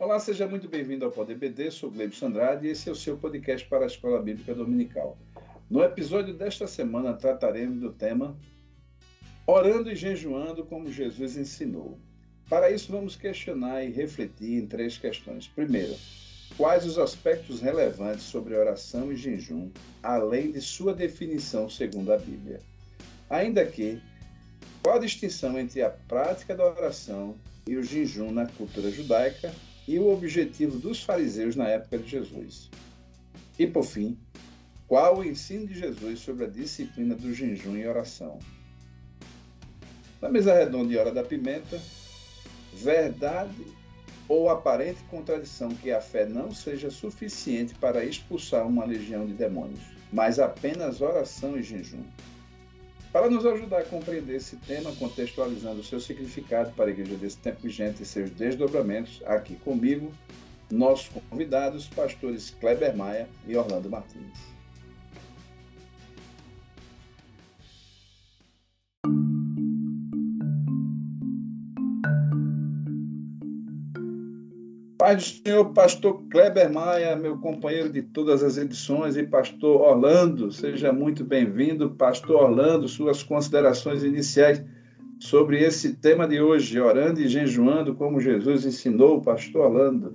Olá, seja muito bem-vindo ao Poder BD, sou Gleibson Andrade e esse é o seu podcast para a Escola Bíblica Dominical. No episódio desta semana trataremos do tema Orando e jejuando como Jesus ensinou. Para isso, vamos questionar e refletir em três questões. Primeiro, quais os aspectos relevantes sobre oração e jejum, além de sua definição segundo a Bíblia? Ainda que, qual a distinção entre a prática da oração e o jejum na cultura judaica e o objetivo dos fariseus na época de Jesus. E, por fim, qual o ensino de Jesus sobre a disciplina do jejum e oração? Na mesa redonda e hora da pimenta, verdade ou aparente contradição que a fé não seja suficiente para expulsar uma legião de demônios, mas apenas oração e jejum. Para nos ajudar a compreender esse tema, contextualizando o seu significado para a Igreja desse tempo vigente e seus desdobramentos, aqui comigo, nossos convidados, pastores Kleber Maia e Orlando Martins. Pai do Senhor, pastor Kleber Maia, meu companheiro de todas as edições, e pastor Orlando, seja muito bem-vindo. Pastor Orlando, suas considerações iniciais sobre esse tema de hoje, orando e jejuando como Jesus ensinou, pastor Orlando.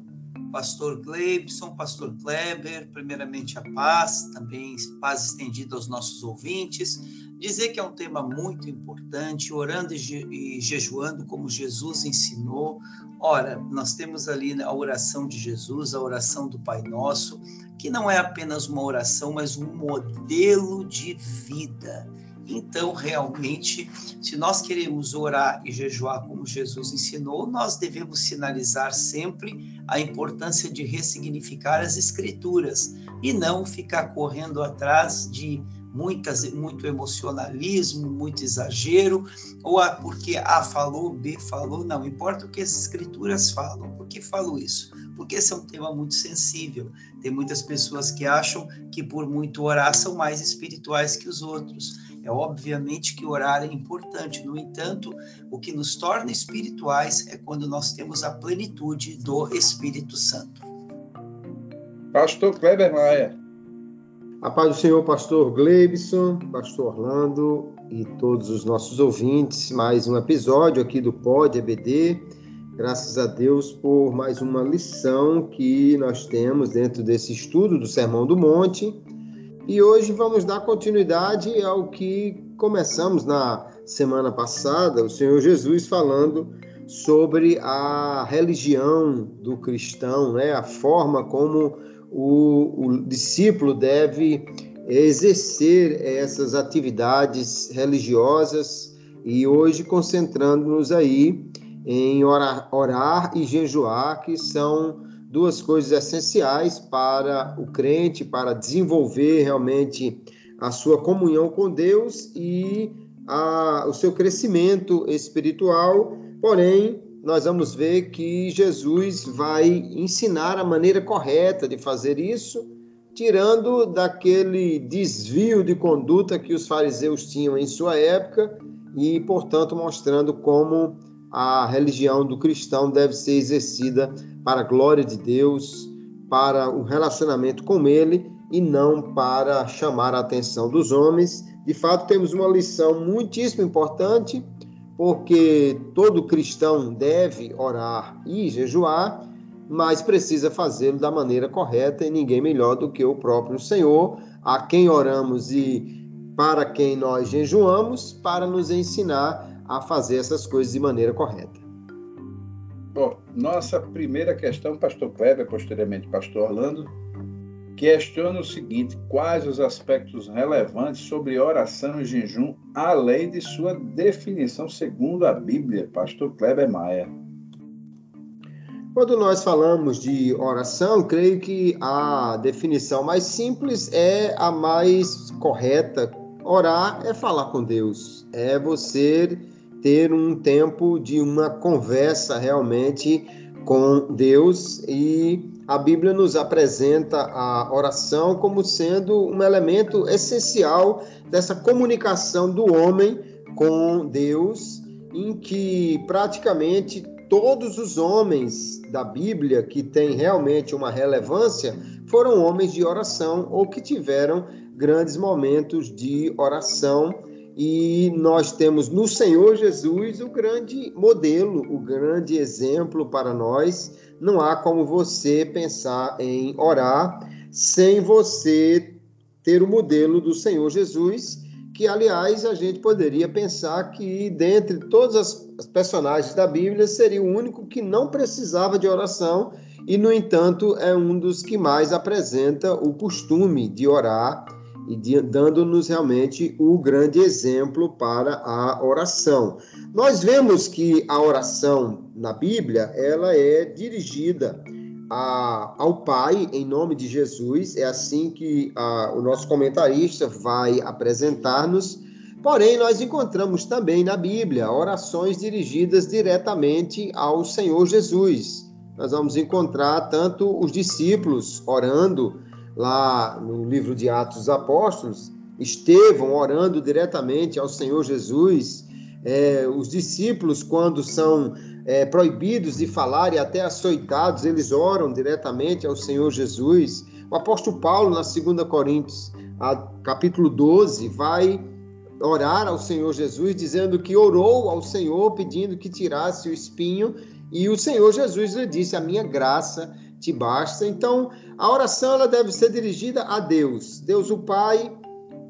Pastor Gleibson, pastor Kleber, primeiramente a paz, também paz estendida aos nossos ouvintes. Dizer que é um tema muito importante, orando e, je e jejuando como Jesus ensinou, Ora, nós temos ali a oração de Jesus, a oração do Pai Nosso, que não é apenas uma oração, mas um modelo de vida. Então, realmente, se nós queremos orar e jejuar como Jesus ensinou, nós devemos sinalizar sempre a importância de ressignificar as Escrituras e não ficar correndo atrás de muitas, muito emocionalismo, muito exagero, ou a, porque A falou, B falou, não, importa o que as escrituras falam. Por que falo isso? Porque esse é um tema muito sensível. Tem muitas pessoas que acham que por muito orar são mais espirituais que os outros. É obviamente que orar é importante, no entanto, o que nos torna espirituais é quando nós temos a plenitude do Espírito Santo. Pastor Kleber Maia. A paz do Senhor, pastor Gleibson, pastor Orlando e todos os nossos ouvintes. Mais um episódio aqui do Pod EBD. Graças a Deus por mais uma lição que nós temos dentro desse estudo do Sermão do Monte. E hoje vamos dar continuidade ao que começamos na semana passada, o Senhor Jesus falando sobre a religião do cristão, né? a forma como o, o discípulo deve exercer essas atividades religiosas e hoje concentrando-nos aí em orar, orar e jejuar, que são duas coisas essenciais para o crente, para desenvolver realmente a sua comunhão com Deus e a, o seu crescimento espiritual, porém nós vamos ver que Jesus vai ensinar a maneira correta de fazer isso, tirando daquele desvio de conduta que os fariseus tinham em sua época e, portanto, mostrando como a religião do cristão deve ser exercida para a glória de Deus, para o relacionamento com Ele e não para chamar a atenção dos homens. De fato, temos uma lição muitíssimo importante porque todo cristão deve orar e jejuar, mas precisa fazê-lo da maneira correta e ninguém melhor do que o próprio Senhor, a quem oramos e para quem nós jejuamos, para nos ensinar a fazer essas coisas de maneira correta. Bom, nossa primeira questão, pastor Kleber, posteriormente pastor Orlando, questiona o seguinte: quais os aspectos relevantes sobre oração e jejum, além de sua definição segundo a Bíblia? Pastor Kleber Maia. Quando nós falamos de oração, creio que a definição mais simples é a mais correta. Orar é falar com Deus, é você ter um tempo de uma conversa realmente com Deus e a Bíblia nos apresenta a oração como sendo um elemento essencial dessa comunicação do homem com Deus, em que praticamente todos os homens da Bíblia que têm realmente uma relevância foram homens de oração ou que tiveram grandes momentos de oração. E nós temos no Senhor Jesus o grande modelo, o grande exemplo para nós. Não há como você pensar em orar sem você ter o modelo do Senhor Jesus que, aliás, a gente poderia pensar que, dentre todas as personagens da Bíblia, seria o único que não precisava de oração e, no entanto, é um dos que mais apresenta o costume de orar e dando-nos realmente o grande exemplo para a oração. Nós vemos que a oração na Bíblia, ela é dirigida a, ao Pai em nome de Jesus. É assim que a, o nosso comentarista vai apresentar-nos. Porém, nós encontramos também na Bíblia orações dirigidas diretamente ao Senhor Jesus. Nós vamos encontrar tanto os discípulos orando lá no livro de Atos dos Apóstolos, Estevão orando diretamente ao Senhor Jesus, é, os discípulos, quando são é, proibidos de falar e até açoitados, eles oram diretamente ao Senhor Jesus. O apóstolo Paulo, na 2 Coríntios, capítulo 12, vai orar ao Senhor Jesus, dizendo que orou ao Senhor, pedindo que tirasse o espinho, e o Senhor Jesus lhe disse: A minha graça te basta. Então, a oração ela deve ser dirigida a Deus, Deus o Pai,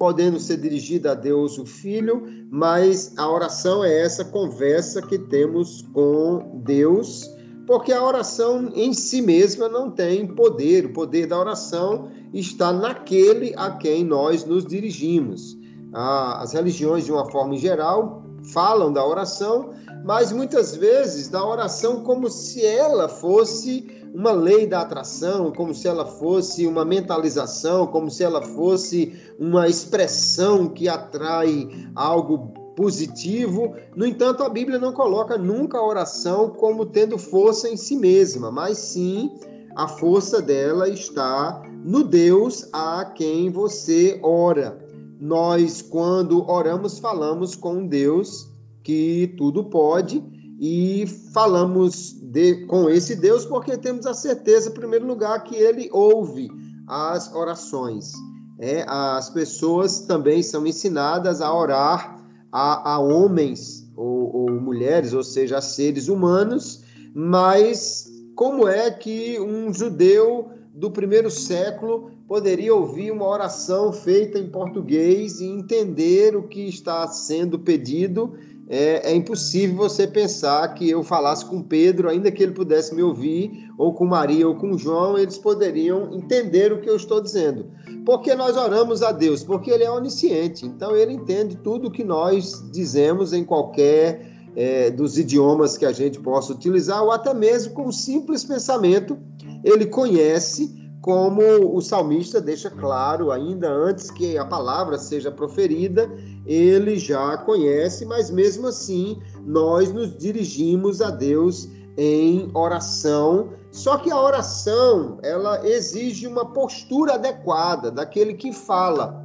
podendo ser dirigida a Deus o Filho, mas a oração é essa conversa que temos com Deus, porque a oração em si mesma não tem poder, o poder da oração está naquele a quem nós nos dirigimos. As religiões, de uma forma geral, falam da oração, mas muitas vezes da oração como se ela fosse uma lei da atração, como se ela fosse uma mentalização, como se ela fosse uma expressão que atrai algo positivo. No entanto, a Bíblia não coloca nunca a oração como tendo força em si mesma, mas sim a força dela está no Deus a quem você ora. Nós, quando oramos, falamos com um Deus que tudo pode e falamos de, com esse Deus porque temos a certeza, em primeiro lugar, que ele ouve as orações. É, as pessoas também são ensinadas a orar a, a homens ou, ou mulheres, ou seja, a seres humanos, mas como é que um judeu do primeiro século poderia ouvir uma oração feita em português e entender o que está sendo pedido é, é, impossível você pensar que eu falasse com Pedro, ainda que ele pudesse me ouvir, ou com Maria ou com João, eles poderiam entender o que eu estou dizendo. Porque nós oramos a Deus? Porque Ele é onisciente, então Ele entende tudo o que nós dizemos em qualquer é, dos idiomas que a gente possa utilizar, ou até mesmo com um simples pensamento, Ele conhece como o salmista deixa claro, ainda antes que a palavra seja proferida, ele já conhece, mas mesmo assim nós nos dirigimos a Deus em oração. Só que a oração, ela exige uma postura adequada daquele que fala.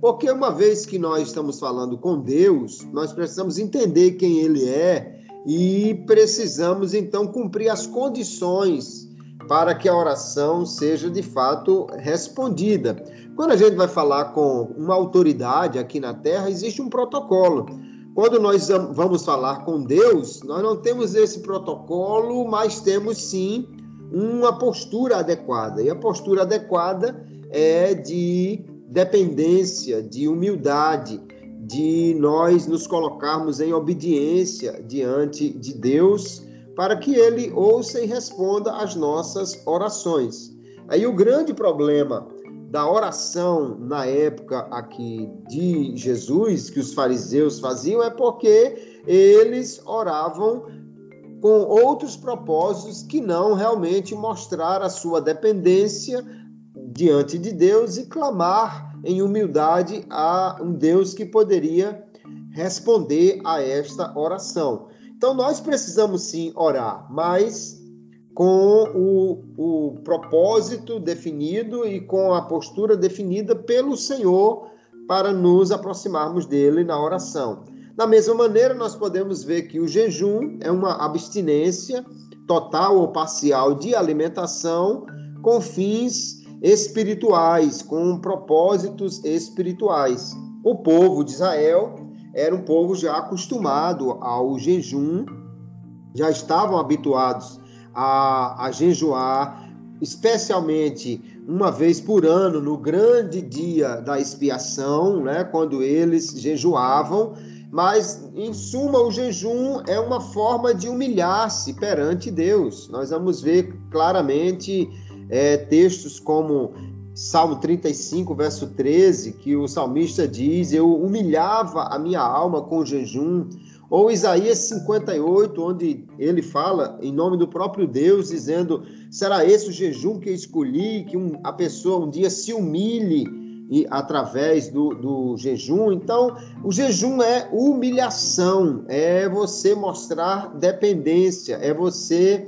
Porque uma vez que nós estamos falando com Deus, nós precisamos entender quem ele é e precisamos então cumprir as condições para que a oração seja de fato respondida. Quando a gente vai falar com uma autoridade aqui na Terra, existe um protocolo. Quando nós vamos falar com Deus, nós não temos esse protocolo, mas temos sim uma postura adequada. E a postura adequada é de dependência, de humildade, de nós nos colocarmos em obediência diante de Deus para que ele ouça e responda às nossas orações. Aí o grande problema da oração na época aqui de Jesus, que os fariseus faziam, é porque eles oravam com outros propósitos que não realmente mostrar a sua dependência diante de Deus e clamar em humildade a um Deus que poderia responder a esta oração. Então, nós precisamos sim orar, mas com o, o propósito definido e com a postura definida pelo Senhor para nos aproximarmos dele na oração. Da mesma maneira, nós podemos ver que o jejum é uma abstinência total ou parcial de alimentação com fins espirituais, com propósitos espirituais. O povo de Israel era um povo já acostumado ao jejum, já estavam habituados a, a jejuar, especialmente uma vez por ano, no grande dia da expiação, né, quando eles jejuavam. Mas, em suma, o jejum é uma forma de humilhar-se perante Deus. Nós vamos ver claramente é, textos como Salmo 35, verso 13, que o salmista diz: Eu humilhava a minha alma com jejum. Ou Isaías 58, onde ele fala em nome do próprio Deus, dizendo: Será esse o jejum que eu escolhi? Que um, a pessoa um dia se humilhe e, através do, do jejum. Então, o jejum é humilhação, é você mostrar dependência, é você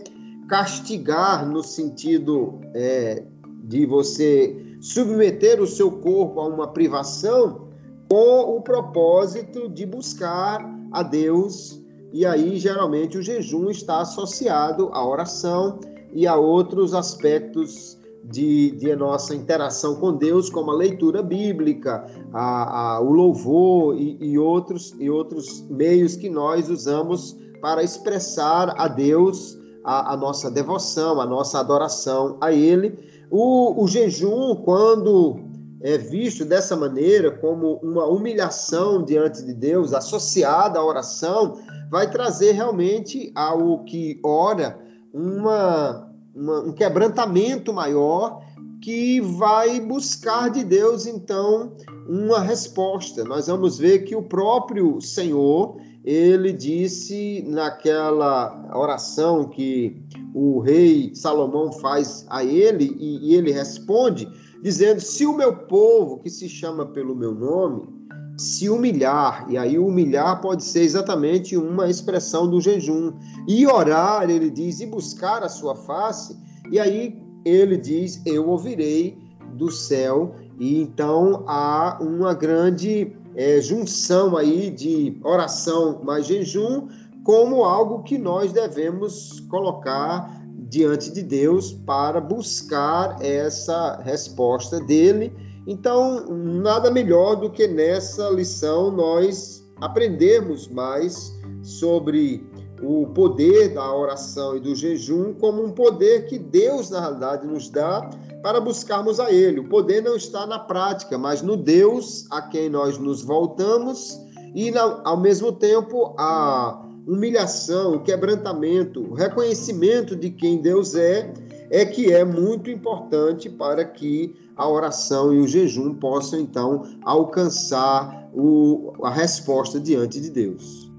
castigar no sentido é, de você submeter o seu corpo a uma privação com o propósito de buscar a Deus. E aí, geralmente, o jejum está associado à oração e a outros aspectos de, de nossa interação com Deus, como a leitura bíblica, a, a, o louvor e, e, outros, e outros meios que nós usamos para expressar a Deus a, a nossa devoção, a nossa adoração a Ele. O, o jejum, quando é visto dessa maneira, como uma humilhação diante de Deus, associada à oração, vai trazer realmente ao que ora uma, uma, um quebrantamento maior que vai buscar de Deus, então, uma resposta. Nós vamos ver que o próprio Senhor, ele disse naquela oração que o rei Salomão faz a ele, e, ele responde, dizendo: Se o meu povo, que se chama pelo meu nome, se humilhar, e aí humilhar pode ser exatamente uma expressão do jejum, e orar, ele diz, e buscar a sua face, e aí ele diz: Eu ouvirei do céu, e então há uma grande é, junção aí de oração mais jejum como algo que nós devemos colocar diante de Deus para buscar essa resposta dele. Então, nada melhor do que nessa lição nós aprendermos mais sobre o poder da oração e do jejum como um poder que Deus, na realidade, nos dá para buscarmos a Ele. O poder não está na prática, mas no Deus a quem nós nos voltamos e, ao mesmo tempo, a humilhação, o quebrantamento, o reconhecimento de quem Deus é, é que é muito importante para que a oração e o jejum possam, então, alcançar o, a resposta diante de Deus.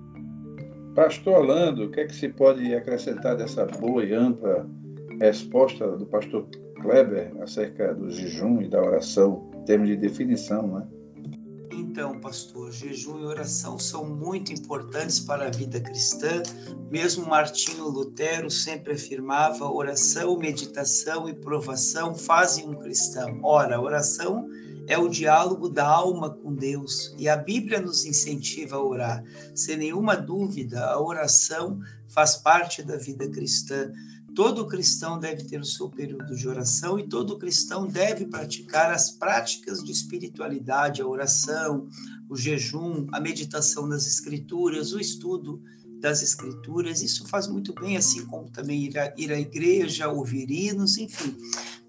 Pastor Orlando, o que é que se pode acrescentar dessa boa e ampla resposta do pastor Kleber acerca do jejum e da oração, em termos de definição, né? Então, pastor, jejum e oração são muito importantes para a vida cristã. Mesmo Martinho Lutero sempre afirmava: oração, meditação e provação fazem um cristão. Ora, oração é o diálogo da alma com Deus e a Bíblia nos incentiva a orar. Sem nenhuma dúvida, a oração faz parte da vida cristã. Todo cristão deve ter o seu período de oração e todo cristão deve praticar as práticas de espiritualidade, a oração, o jejum, a meditação das escrituras, o estudo das escrituras. Isso faz muito bem, assim como também ir, à, ir à igreja, ouvir hinos, enfim.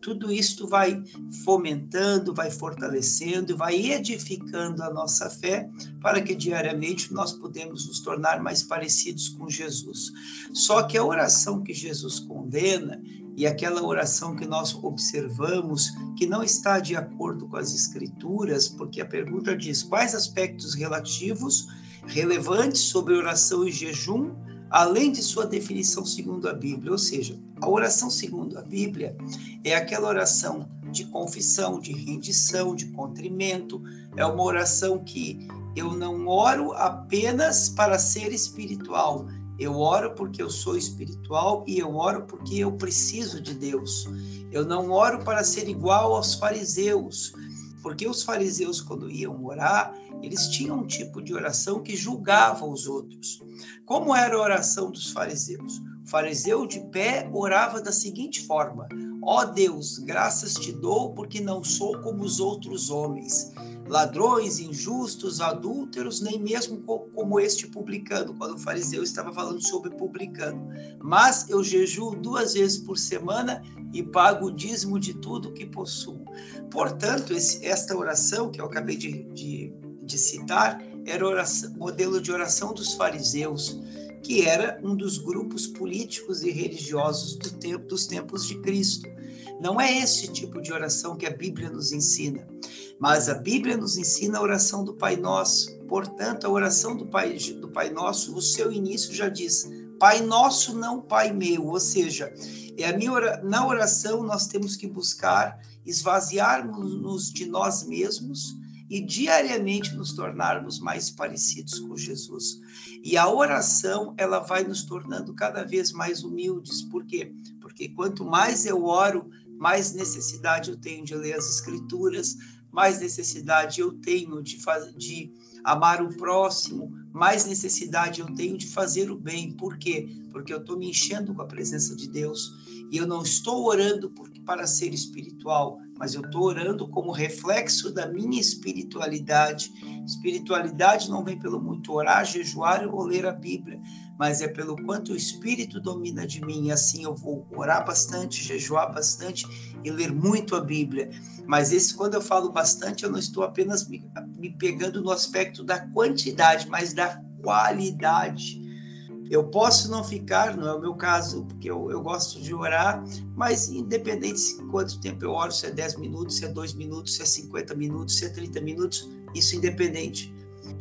Tudo isto vai fomentando, vai fortalecendo, vai edificando a nossa fé para que diariamente nós podemos nos tornar mais parecidos com Jesus. Só que a oração que Jesus condena e aquela oração que nós observamos que não está de acordo com as escrituras, porque a pergunta diz quais aspectos relativos relevantes sobre oração e jejum além de sua definição segundo a Bíblia. Ou seja, a oração segundo a Bíblia é aquela oração de confissão, de rendição, de contrimento. É uma oração que eu não oro apenas para ser espiritual. Eu oro porque eu sou espiritual e eu oro porque eu preciso de Deus. Eu não oro para ser igual aos fariseus. Porque os fariseus, quando iam orar, eles tinham um tipo de oração que julgava os outros. Como era a oração dos fariseus? O fariseu de pé orava da seguinte forma: Ó oh Deus, graças te dou porque não sou como os outros homens, ladrões, injustos, adúlteros, nem mesmo como este publicano, quando o fariseu estava falando sobre publicano. Mas eu jejuo duas vezes por semana e pago o dízimo de tudo que possuo. Portanto, esse, esta oração que eu acabei de, de, de citar era o modelo de oração dos fariseus que era um dos grupos políticos e religiosos do tempo, dos tempos de Cristo. Não é esse tipo de oração que a Bíblia nos ensina, mas a Bíblia nos ensina a oração do Pai Nosso. Portanto, a oração do Pai, do Pai Nosso, o seu início já diz: Pai Nosso, não Pai meu. Ou seja, é a minha, na oração nós temos que buscar esvaziarmos-nos de nós mesmos e diariamente nos tornarmos mais parecidos com Jesus. E a oração, ela vai nos tornando cada vez mais humildes. Por quê? Porque quanto mais eu oro, mais necessidade eu tenho de ler as escrituras, mais necessidade eu tenho de, de amar o próximo, mais necessidade eu tenho de fazer o bem. Por quê? Porque eu estou me enchendo com a presença de Deus e eu não estou orando porque, para ser espiritual, mas eu estou orando como reflexo da minha espiritualidade. Espiritualidade não vem pelo muito orar, jejuar ou ler a Bíblia, mas é pelo quanto o Espírito domina de mim. E assim eu vou orar bastante, jejuar bastante e ler muito a Bíblia. Mas esse, quando eu falo bastante, eu não estou apenas me, me pegando no aspecto da quantidade, mas da qualidade eu posso não ficar, não é o meu caso, porque eu, eu gosto de orar, mas independente de quanto tempo eu oro, se é 10 minutos, se é 2 minutos, se é 50 minutos, se é 30 minutos, isso independente.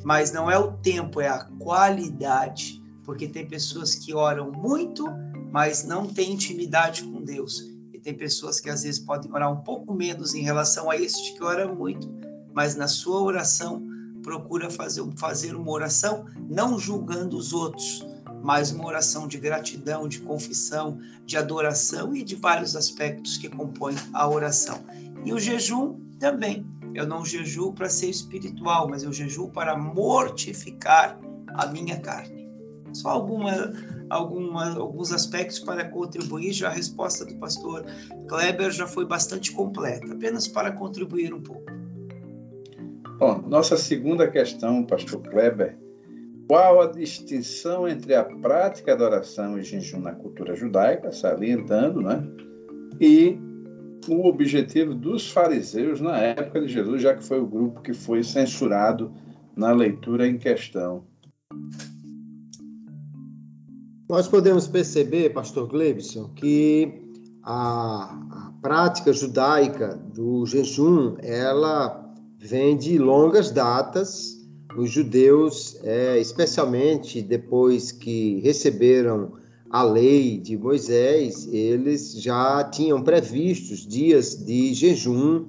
Mas não é o tempo, é a qualidade, porque tem pessoas que oram muito, mas não têm intimidade com Deus. E tem pessoas que às vezes podem orar um pouco menos em relação a este que ora muito, mas na sua oração procura fazer, fazer uma oração não julgando os outros, mas uma oração de gratidão, de confissão, de adoração e de vários aspectos que compõem a oração. E o jejum também. Eu não jejuo para ser espiritual, mas eu jejuo para mortificar a minha carne. Só alguma, alguma, alguns aspectos para contribuir. Já a resposta do pastor Kleber já foi bastante completa, apenas para contribuir um pouco. Bom, nossa segunda questão, pastor Kleber, qual a distinção entre a prática da oração e jejum na cultura judaica, salientando, né? E o objetivo dos fariseus na época de Jesus, já que foi o grupo que foi censurado na leitura em questão. Nós podemos perceber, pastor Glebson, que a, a prática judaica do jejum, ela vem de longas datas, os judeus, é, especialmente depois que receberam a lei de Moisés, eles já tinham previstos dias de jejum,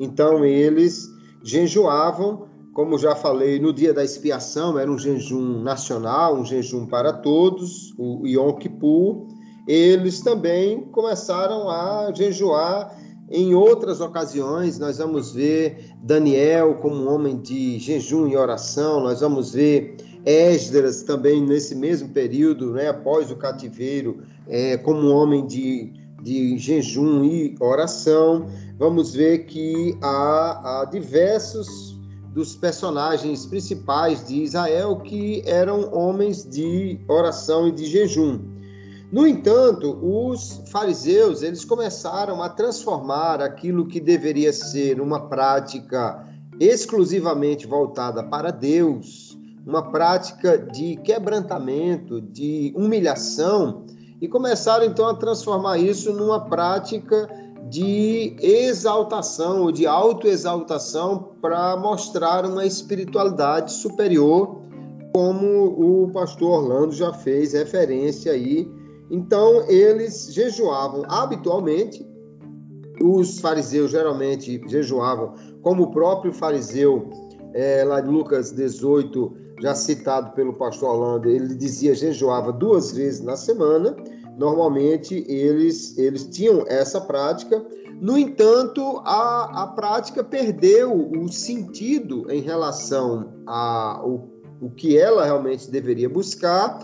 então eles jejuavam, como já falei, no dia da expiação, era um jejum nacional, um jejum para todos, o Yom Kippur. Eles também começaram a jejuar em outras ocasiões, nós vamos ver Daniel como um homem de jejum e oração, nós vamos ver Esdras também nesse mesmo período, né, após o cativeiro, é, como um homem de, de jejum e oração. Vamos ver que há, há diversos dos personagens principais de Israel que eram homens de oração e de jejum. No entanto, os fariseus, eles começaram a transformar aquilo que deveria ser uma prática exclusivamente voltada para Deus, uma prática de quebrantamento, de humilhação, e começaram então a transformar isso numa prática de exaltação ou de autoexaltação para mostrar uma espiritualidade superior, como o pastor Orlando já fez referência aí então, eles jejuavam habitualmente. Os fariseus geralmente jejuavam, como o próprio fariseu, é, lá de Lucas 18, já citado pelo pastor Orlando, ele dizia jejuava duas vezes na semana. Normalmente, eles, eles tinham essa prática. No entanto, a, a prática perdeu o sentido em relação ao o que ela realmente deveria buscar,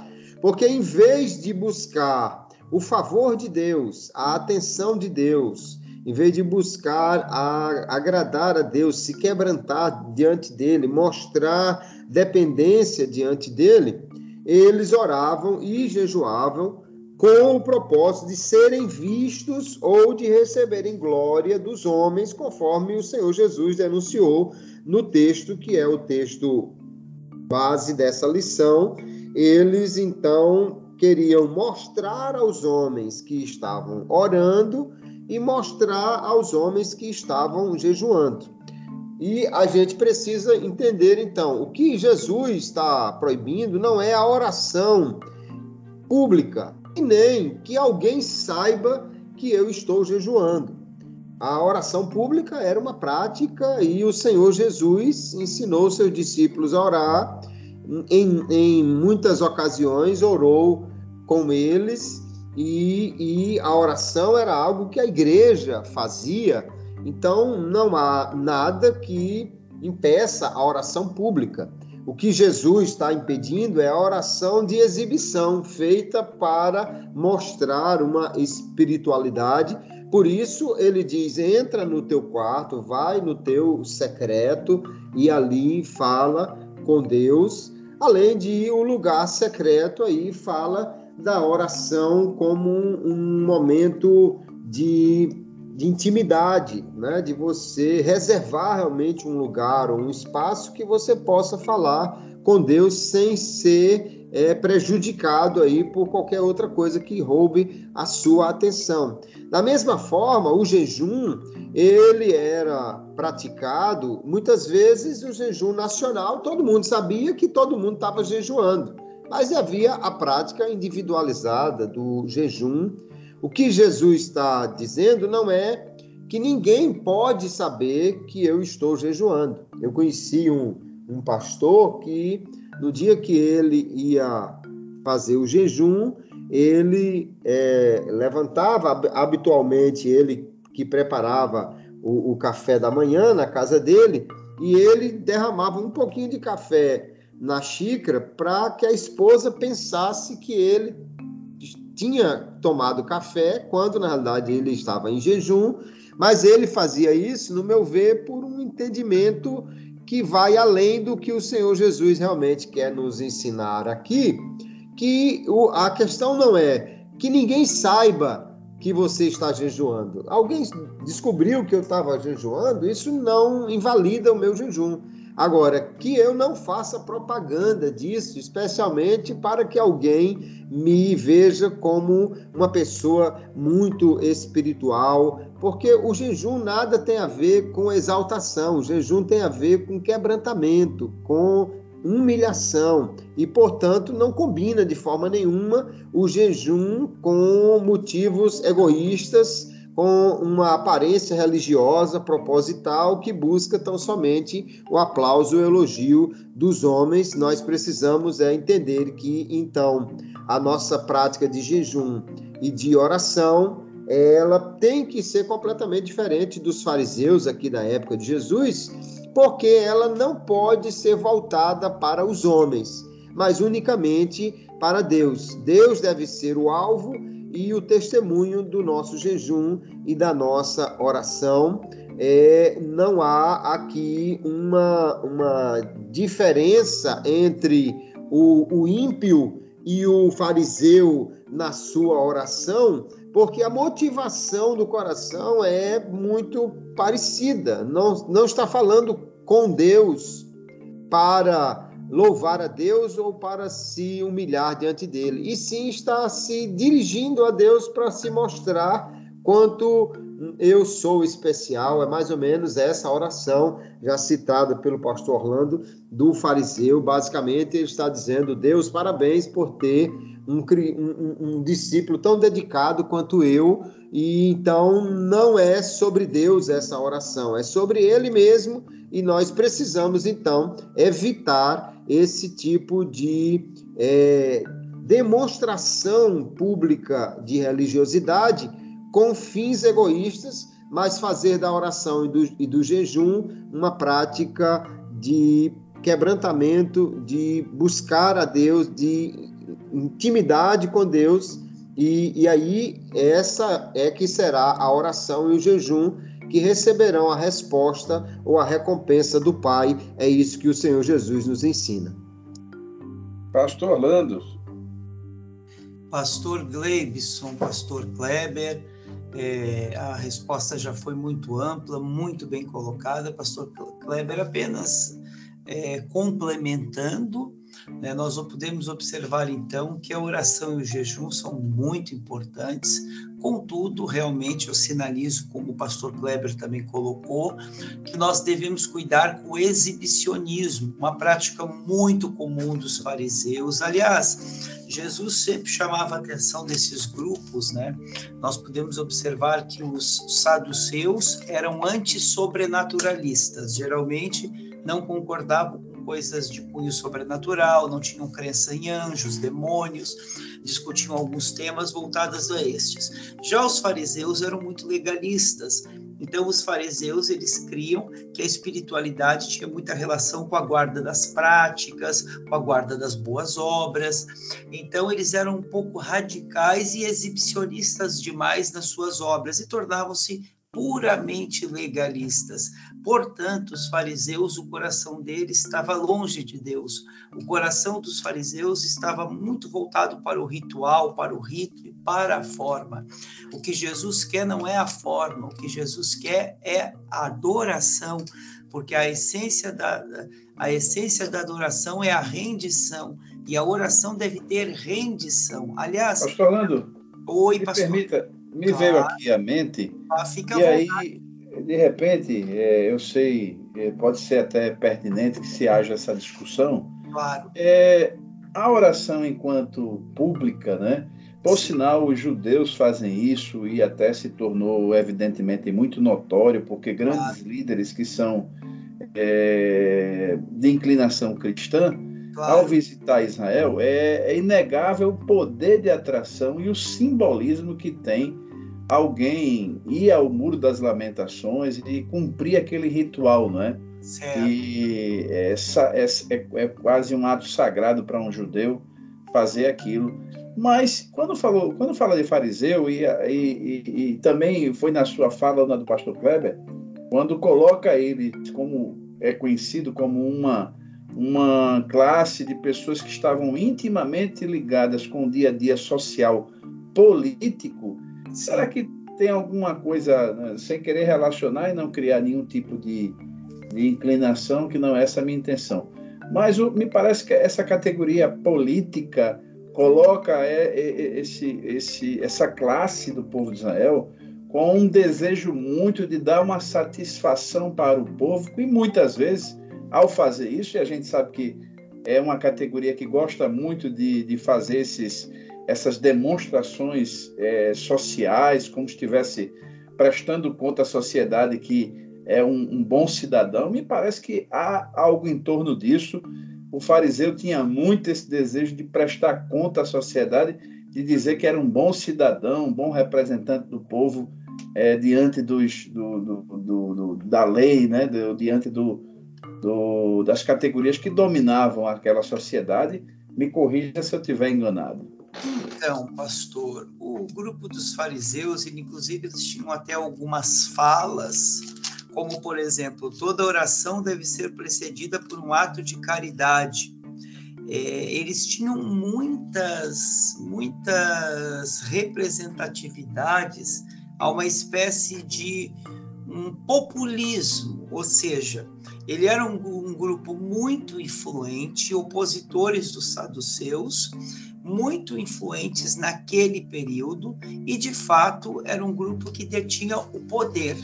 porque em vez de buscar o favor de Deus, a atenção de Deus, em vez de buscar a, agradar a Deus, se quebrantar diante dele, mostrar dependência diante dele, eles oravam e jejuavam com o propósito de serem vistos ou de receberem glória dos homens, conforme o Senhor Jesus denunciou no texto que é o texto base dessa lição. Eles então queriam mostrar aos homens que estavam orando e mostrar aos homens que estavam jejuando. E a gente precisa entender então, o que Jesus está proibindo não é a oração pública, e nem que alguém saiba que eu estou jejuando. A oração pública era uma prática e o Senhor Jesus ensinou seus discípulos a orar. Em, em muitas ocasiões, orou com eles e, e a oração era algo que a igreja fazia. Então, não há nada que impeça a oração pública. O que Jesus está impedindo é a oração de exibição, feita para mostrar uma espiritualidade. Por isso, ele diz: entra no teu quarto, vai no teu secreto e ali fala com Deus. Além de o lugar secreto, aí fala da oração como um, um momento de de intimidade, né? de você reservar realmente um lugar ou um espaço que você possa falar com Deus sem ser é, prejudicado aí por qualquer outra coisa que roube a sua atenção. Da mesma forma, o jejum ele era praticado muitas vezes o jejum nacional. Todo mundo sabia que todo mundo estava jejuando, mas havia a prática individualizada do jejum o que Jesus está dizendo não é que ninguém pode saber que eu estou jejuando. Eu conheci um, um pastor que, no dia que ele ia fazer o jejum, ele é, levantava habitualmente, ele que preparava o, o café da manhã na casa dele, e ele derramava um pouquinho de café na xícara para que a esposa pensasse que ele tinha tomado café, quando na realidade ele estava em jejum, mas ele fazia isso, no meu ver, por um entendimento que vai além do que o Senhor Jesus realmente quer nos ensinar aqui, que o, a questão não é que ninguém saiba que você está jejuando. Alguém descobriu que eu estava jejuando, isso não invalida o meu jejum. Agora, que eu não faça propaganda disso, especialmente para que alguém me veja como uma pessoa muito espiritual, porque o jejum nada tem a ver com exaltação, o jejum tem a ver com quebrantamento, com humilhação e, portanto, não combina de forma nenhuma o jejum com motivos egoístas com uma aparência religiosa proposital que busca tão somente o aplauso e o elogio dos homens. Nós precisamos é entender que então a nossa prática de jejum e de oração ela tem que ser completamente diferente dos fariseus aqui da época de Jesus, porque ela não pode ser voltada para os homens, mas unicamente para Deus. Deus deve ser o alvo e o testemunho do nosso jejum e da nossa oração. É, não há aqui uma, uma diferença entre o, o ímpio e o fariseu na sua oração, porque a motivação do coração é muito parecida. Não, não está falando com Deus para louvar a Deus ou para se humilhar diante dele, e sim está se dirigindo a Deus para se mostrar quanto eu sou especial. É mais ou menos essa oração já citada pelo pastor Orlando do fariseu. Basicamente, ele está dizendo: Deus, parabéns por ter um, um, um discípulo tão dedicado quanto eu. E então não é sobre Deus essa oração, é sobre ele mesmo. E nós precisamos então evitar esse tipo de é, demonstração pública de religiosidade com fins egoístas, mas fazer da oração e do, e do jejum uma prática de quebrantamento, de buscar a Deus, de intimidade com Deus, e, e aí essa é que será a oração e o jejum que receberão a resposta ou a recompensa do Pai. É isso que o Senhor Jesus nos ensina. Pastor Orlando. Pastor Gleibson, Pastor Kleber, é, a resposta já foi muito ampla, muito bem colocada. Pastor Kleber, apenas é, complementando né? Nós podemos observar então que a oração e o jejum são muito importantes, contudo, realmente eu sinalizo, como o pastor Kleber também colocou, que nós devemos cuidar com o exibicionismo, uma prática muito comum dos fariseus. Aliás, Jesus sempre chamava a atenção desses grupos, né? Nós podemos observar que os saduceus eram antissobrenaturalistas, geralmente não concordavam coisas de cunho sobrenatural, não tinham crença em anjos, demônios, discutiam alguns temas voltados a estes. Já os fariseus eram muito legalistas. Então os fariseus eles criam que a espiritualidade tinha muita relação com a guarda das práticas, com a guarda das boas obras. Então eles eram um pouco radicais e exibicionistas demais nas suas obras e tornavam-se puramente legalistas. Portanto, os fariseus, o coração deles estava longe de Deus. O coração dos fariseus estava muito voltado para o ritual, para o rito e para a forma. O que Jesus quer não é a forma, o que Jesus quer é a adoração, porque a essência da, a essência da adoração é a rendição, e a oração deve ter rendição. Aliás, Pastor Orlando, oi, me pastor. permita, me claro. veio aqui à mente. Ah, fica e aí, de repente, é, eu sei, é, pode ser até pertinente que se haja essa discussão. Claro. É, a oração enquanto pública, né? Por Sim. sinal, os judeus fazem isso e até se tornou, evidentemente, muito notório, porque grandes claro. líderes que são é, de inclinação cristã, claro. ao visitar Israel, é, é inegável o poder de atração e o simbolismo que tem alguém ir ao Muro das Lamentações e cumprir aquele ritual, não é? Certo. E essa, essa é, é, quase um ato sagrado para um judeu fazer aquilo. Mas quando falou, quando fala de fariseu e, e, e, e também foi na sua fala na do Pastor Kleber, quando coloca ele como é conhecido como uma uma classe de pessoas que estavam intimamente ligadas com o dia a dia social político, Será que tem alguma coisa, né, sem querer relacionar e não criar nenhum tipo de, de inclinação, que não é essa a minha intenção? Mas o, me parece que essa categoria política coloca é, é, é, esse, esse, essa classe do povo de Israel com um desejo muito de dar uma satisfação para o povo, e muitas vezes, ao fazer isso, e a gente sabe que é uma categoria que gosta muito de, de fazer esses, essas demonstrações é, sociais, como se estivesse prestando conta à sociedade que é um, um, bom cidadão, me parece que há algo em torno disso. O fariseu tinha muito esse desejo de prestar conta à sociedade, de dizer que era um bom cidadão, um bom representante do povo é, diante dos, do, do, do, da lei, né, diante das categorias que dominavam aquela sociedade. Me corrija se eu estiver enganado. Então, pastor, o grupo dos fariseus, inclusive, eles tinham até algumas falas, como, por exemplo, toda oração deve ser precedida por um ato de caridade. É, eles tinham muitas, muitas representatividades a uma espécie de um populismo, ou seja, ele era um, um grupo muito influente, opositores dos saduceus, muito influentes naquele período e, de fato, era um grupo que detinha o poder.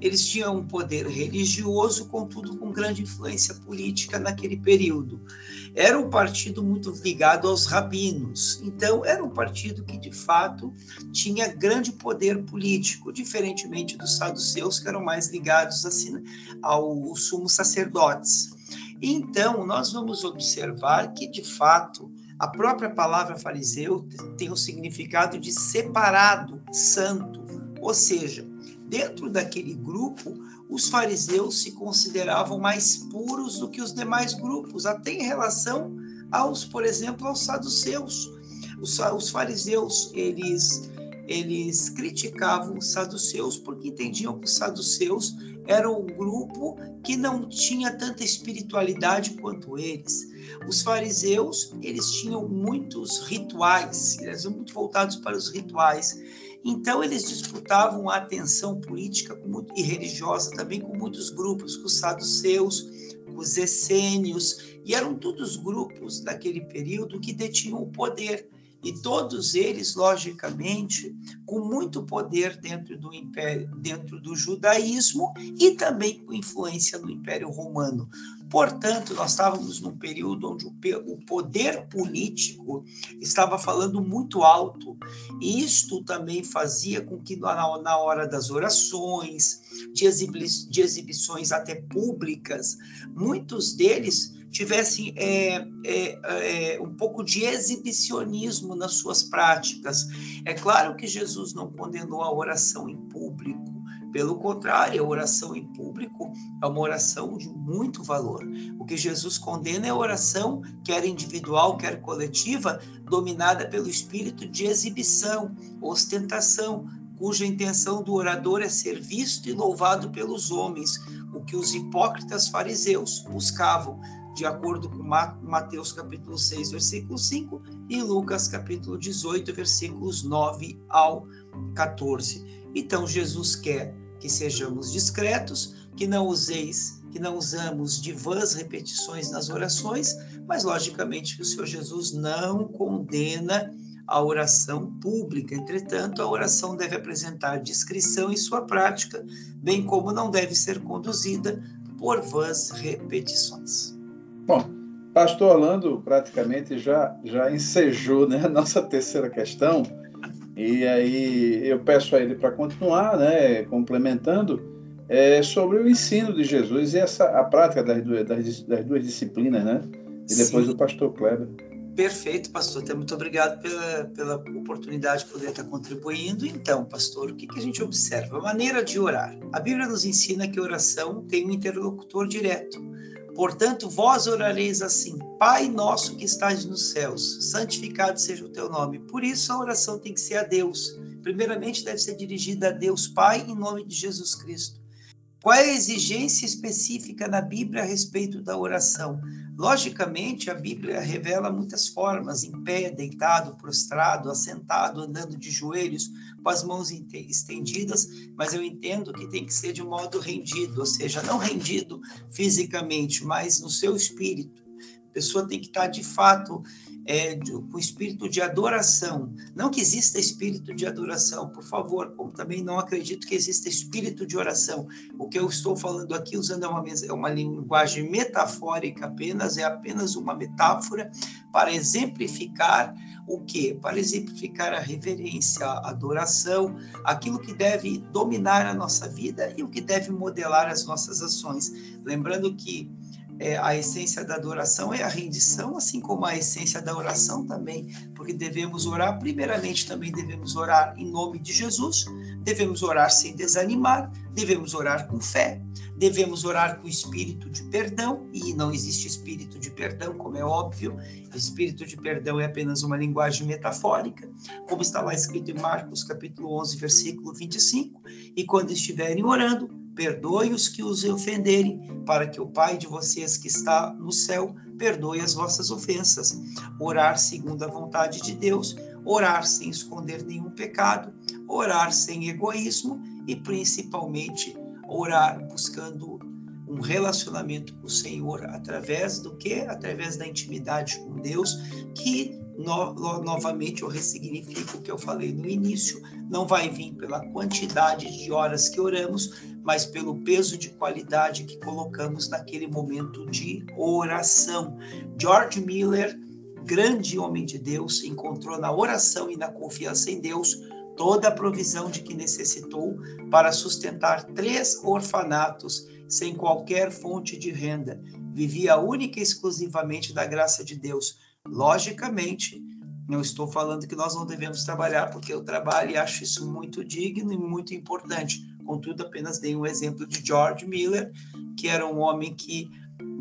Eles tinham um poder religioso, contudo, com grande influência política naquele período. Era um partido muito ligado aos rabinos, então, era um partido que, de fato, tinha grande poder político, diferentemente dos saduceus, que eram mais ligados assim, aos sumos sacerdotes. Então, nós vamos observar que, de fato, a própria palavra fariseu tem o significado de separado, santo, ou seja, dentro daquele grupo, os fariseus se consideravam mais puros do que os demais grupos, até em relação aos, por exemplo, aos saduceus. Os, os fariseus, eles eles criticavam os saduceus porque entendiam que os saduceus eram um grupo que não tinha tanta espiritualidade quanto eles. Os fariseus, eles tinham muitos rituais, eles eram muito voltados para os rituais. Então, eles disputavam a atenção política e religiosa também com muitos grupos, com os saduceus, com os essênios, e eram todos grupos daquele período que detinham o poder e todos eles, logicamente, com muito poder dentro do império, dentro do judaísmo e também com influência no Império Romano. Portanto, nós estávamos num período onde o poder político estava falando muito alto, e isto também fazia com que, na hora das orações, de, exibições até públicas, muitos deles tivessem é, é, é, um pouco de exibicionismo nas suas práticas. É claro que Jesus não condenou a oração em público, pelo contrário, a oração em público é uma oração de muito valor. O que Jesus condena é a oração, quer individual, quer coletiva, dominada pelo espírito de exibição, ostentação, cuja intenção do orador é ser visto e louvado pelos homens, o que os hipócritas fariseus buscavam, de acordo com Mateus capítulo 6, versículo 5 e Lucas capítulo 18, versículos 9 ao 14. Então Jesus quer que sejamos discretos, que não useis, que não usamos de vãs repetições nas orações, mas logicamente que o Senhor Jesus não condena a oração pública. Entretanto, a oração deve apresentar discrição em sua prática, bem como não deve ser conduzida por vãs repetições. Bom, pastor Orlando praticamente já, já ensejou né, a nossa terceira questão, e aí eu peço a ele para continuar, né, complementando, é, sobre o ensino de Jesus e essa, a prática das duas, das, das duas disciplinas, né? E depois Sim. o pastor Kleber. Perfeito, pastor. muito obrigado pela, pela oportunidade de poder estar contribuindo. Então, pastor, o que, que a gente observa? A maneira de orar. A Bíblia nos ensina que oração tem um interlocutor direto. Portanto, vós orareis assim: Pai nosso que estás nos céus, santificado seja o teu nome. Por isso, a oração tem que ser a Deus. Primeiramente, deve ser dirigida a Deus Pai, em nome de Jesus Cristo. Qual é a exigência específica na Bíblia a respeito da oração? Logicamente, a Bíblia revela muitas formas, em pé, deitado, prostrado, assentado, andando de joelhos, com as mãos estendidas, mas eu entendo que tem que ser de modo rendido, ou seja, não rendido fisicamente, mas no seu espírito. A pessoa tem que estar de fato é, com espírito de adoração. Não que exista espírito de adoração, por favor, como também não acredito que exista espírito de oração. O que eu estou falando aqui, usando uma, uma linguagem metafórica apenas, é apenas uma metáfora para exemplificar o que? Para exemplificar a reverência, a adoração, aquilo que deve dominar a nossa vida e o que deve modelar as nossas ações. Lembrando que é, a essência da adoração é a rendição, assim como a essência da oração também, porque devemos orar, primeiramente também devemos orar em nome de Jesus, devemos orar sem desanimar, devemos orar com fé, devemos orar com espírito de perdão, e não existe espírito de perdão, como é óbvio, espírito de perdão é apenas uma linguagem metafórica, como está lá escrito em Marcos capítulo 11, versículo 25, e quando estiverem orando, perdoe os que os ofenderem, para que o Pai de vocês que está no céu perdoe as vossas ofensas. Orar segundo a vontade de Deus, orar sem esconder nenhum pecado, orar sem egoísmo e principalmente orar buscando um relacionamento com o Senhor através do que? Através da intimidade com Deus, que no, novamente eu ressignifico o que eu falei no início, não vai vir pela quantidade de horas que oramos, mas pelo peso de qualidade que colocamos naquele momento de oração. George Miller, grande homem de Deus, encontrou na oração e na confiança em Deus toda a provisão de que necessitou para sustentar três orfanatos sem qualquer fonte de renda. Vivia única e exclusivamente da graça de Deus. Logicamente, não estou falando que nós não devemos trabalhar, porque eu trabalho e acho isso muito digno e muito importante. contudo, apenas dei um exemplo de George Miller, que era um homem que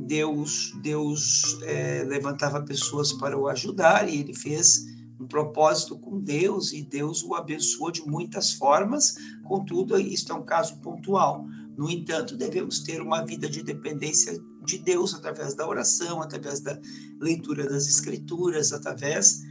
Deus, Deus é, levantava pessoas para o ajudar e ele fez um propósito com Deus e Deus o abençoou de muitas formas, contudo, isto é um caso pontual. No entanto, devemos ter uma vida de dependência de Deus através da oração, através da leitura das Escrituras, através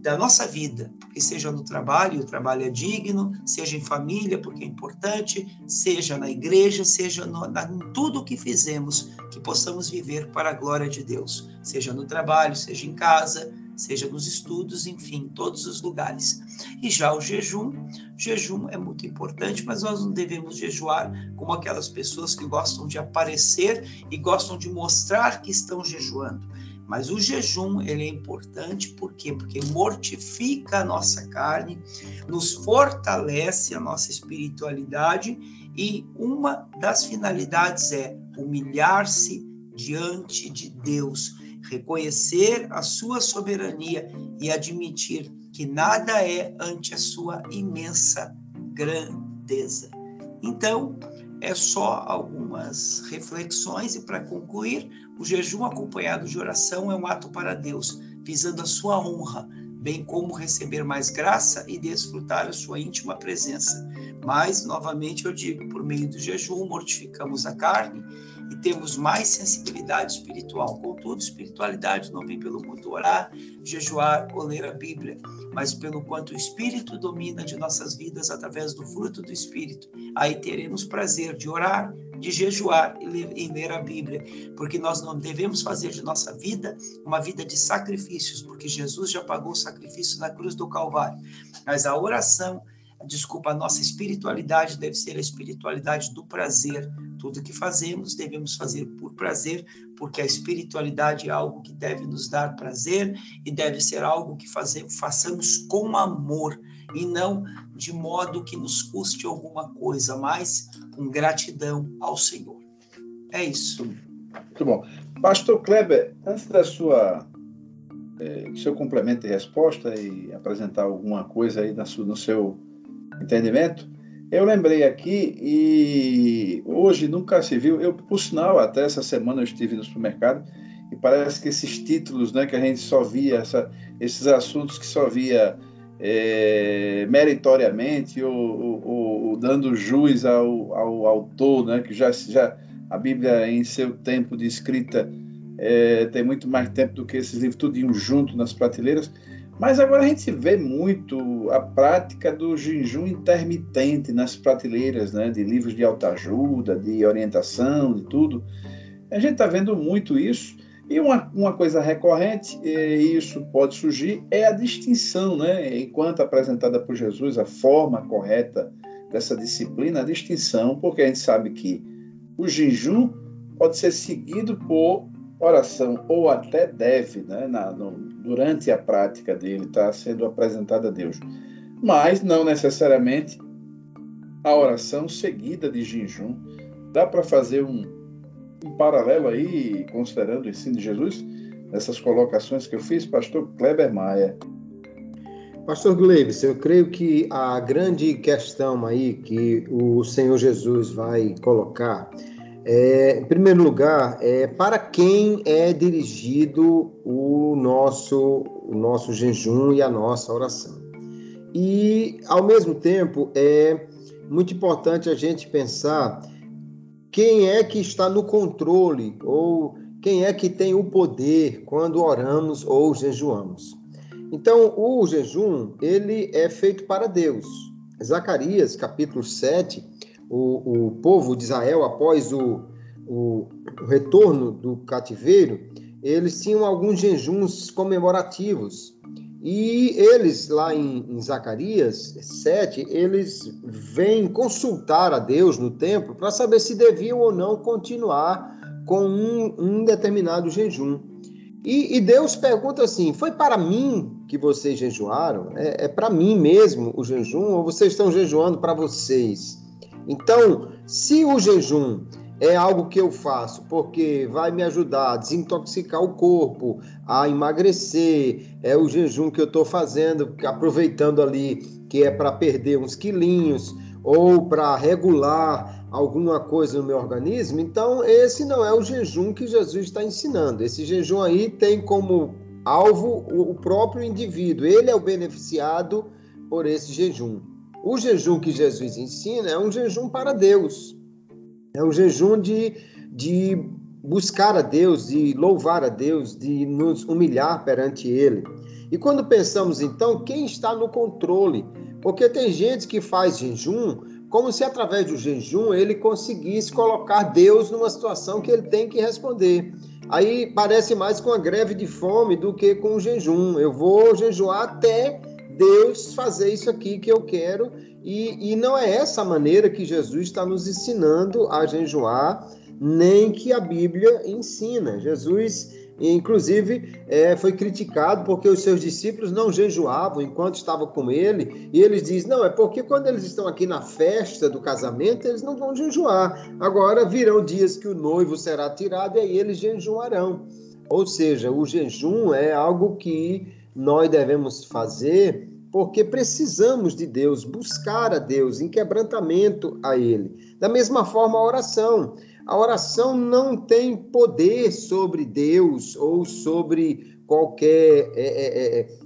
da nossa vida, porque seja no trabalho, o trabalho é digno, seja em família, porque é importante, seja na igreja, seja no, na, em tudo o que fizemos, que possamos viver para a glória de Deus, seja no trabalho, seja em casa, seja nos estudos, enfim, todos os lugares. E já o jejum, jejum é muito importante, mas nós não devemos jejuar como aquelas pessoas que gostam de aparecer e gostam de mostrar que estão jejuando. Mas o jejum, ele é importante por quê? Porque mortifica a nossa carne, nos fortalece a nossa espiritualidade e uma das finalidades é humilhar-se diante de Deus, reconhecer a sua soberania e admitir que nada é ante a sua imensa grandeza. Então, é só algumas reflexões e para concluir, o jejum acompanhado de oração é um ato para Deus, visando a sua honra, bem como receber mais graça e desfrutar a sua íntima presença. Mas, novamente, eu digo, por meio do jejum, mortificamos a carne e temos mais sensibilidade espiritual. Contudo, espiritualidade não vem pelo muito orar, jejuar ou ler a Bíblia, mas pelo quanto o Espírito domina de nossas vidas através do fruto do Espírito. Aí teremos prazer de orar, de jejuar e ler a Bíblia, porque nós não devemos fazer de nossa vida uma vida de sacrifícios, porque Jesus já pagou o sacrifício na cruz do Calvário. Mas a oração desculpa, a nossa espiritualidade deve ser a espiritualidade do prazer. Tudo que fazemos devemos fazer por prazer, porque a espiritualidade é algo que deve nos dar prazer e deve ser algo que façamos com amor e não de modo que nos custe alguma coisa, mas com gratidão ao Senhor. É isso. Muito bom. Pastor Kleber, antes da sua é, seu complemento de resposta e apresentar alguma coisa aí no seu entendimento? Eu lembrei aqui e hoje nunca se viu. Eu, por sinal, até essa semana eu estive no supermercado e parece que esses títulos, né, que a gente só via, essa, esses assuntos que só via é, meritoriamente ou, ou, ou, dando jus ao, ao autor, né, que já, já a Bíblia em seu tempo de escrita é, tem muito mais tempo do que esses livros tudinho junto nas prateleiras. Mas agora a gente vê muito a prática do jejum intermitente nas prateleiras, né, de livros de autoajuda, de orientação, de tudo. A gente está vendo muito isso. E uma, uma coisa recorrente, e isso pode surgir, é a distinção, né? enquanto apresentada por Jesus, a forma correta dessa disciplina, a distinção, porque a gente sabe que o jejum pode ser seguido por oração, ou até deve, né? Na, no, durante a prática dele, está sendo apresentada a Deus. Mas não necessariamente a oração seguida de jejum. Dá para fazer um, um paralelo aí, considerando o ensino de Jesus, nessas colocações que eu fiz, pastor Kleber Maia. Pastor Gleibs, eu creio que a grande questão aí que o Senhor Jesus vai colocar é, em primeiro lugar, é para quem é dirigido o nosso, o nosso jejum e a nossa oração. E, ao mesmo tempo, é muito importante a gente pensar quem é que está no controle ou quem é que tem o poder quando oramos ou jejuamos. Então, o jejum, ele é feito para Deus. Zacarias, capítulo 7, o, o povo de Israel, após o, o, o retorno do cativeiro, eles tinham alguns jejuns comemorativos. E eles, lá em, em, Zacarias 7, eles vêm consultar a Deus no templo para saber se deviam ou não continuar com um, um determinado jejum. E, e, Deus pergunta assim: foi para mim que vocês jejuaram? É, é para mim mesmo o jejum ou vocês estão jejuando para vocês? Então, se o jejum é algo que eu faço porque vai me ajudar a desintoxicar o corpo, a emagrecer, é o jejum que eu estou fazendo, aproveitando ali que é para perder uns quilinhos, ou para regular alguma coisa no meu organismo, então esse não é o jejum que Jesus está ensinando. Esse jejum aí tem como alvo o próprio indivíduo, ele é o beneficiado por esse jejum. O jejum que Jesus ensina é um jejum para Deus, é um jejum de, de buscar a Deus, de louvar a Deus, de nos humilhar perante Ele. E quando pensamos então, quem está no controle? Porque tem gente que faz jejum como se através do jejum ele conseguisse colocar Deus numa situação que ele tem que responder. Aí parece mais com a greve de fome do que com o jejum. Eu vou jejuar até Deus fazer isso aqui que eu quero. E, e não é essa maneira que Jesus está nos ensinando a jejuar, nem que a Bíblia ensina. Jesus Inclusive, é, foi criticado porque os seus discípulos não jejuavam enquanto estavam com ele. E eles dizem: não, é porque quando eles estão aqui na festa do casamento, eles não vão jejuar. Agora virão dias que o noivo será tirado e aí eles jejuarão. Ou seja, o jejum é algo que nós devemos fazer porque precisamos de Deus, buscar a Deus em quebrantamento a Ele. Da mesma forma, a oração. A oração não tem poder sobre Deus ou sobre qualquer é, é, é,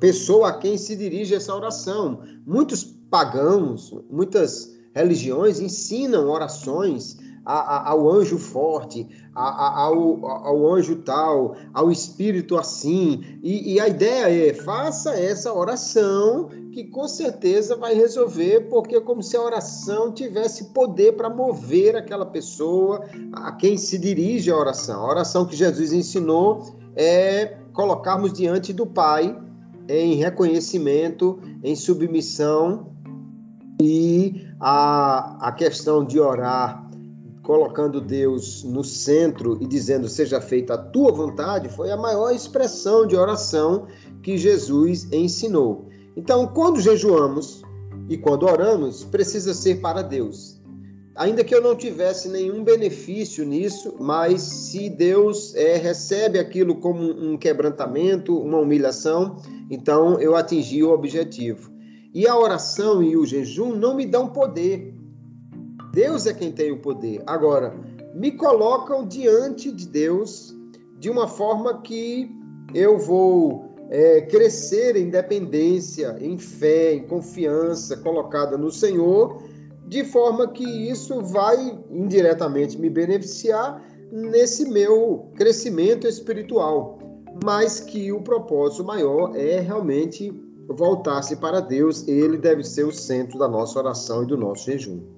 pessoa a quem se dirige essa oração. Muitos pagãos, muitas religiões ensinam orações a, a, ao anjo forte, a, ao, ao, anjo tal, ao espírito assim. E, e a ideia é: faça essa oração que com certeza vai resolver, porque é como se a oração tivesse poder para mover aquela pessoa a quem se dirige a oração. A oração que Jesus ensinou é colocarmos diante do Pai em reconhecimento, em submissão e a, a questão de orar colocando Deus no centro e dizendo seja feita a tua vontade, foi a maior expressão de oração que Jesus ensinou. Então, quando jejuamos e quando oramos, precisa ser para Deus. Ainda que eu não tivesse nenhum benefício nisso, mas se Deus é, recebe aquilo como um quebrantamento, uma humilhação, então eu atingi o objetivo. E a oração e o jejum não me dão poder, Deus é quem tem o poder. Agora, me colocam diante de Deus de uma forma que eu vou é, crescer em dependência, em fé, em confiança colocada no Senhor, de forma que isso vai indiretamente me beneficiar nesse meu crescimento espiritual, mas que o propósito maior é realmente voltar-se para Deus, ele deve ser o centro da nossa oração e do nosso jejum.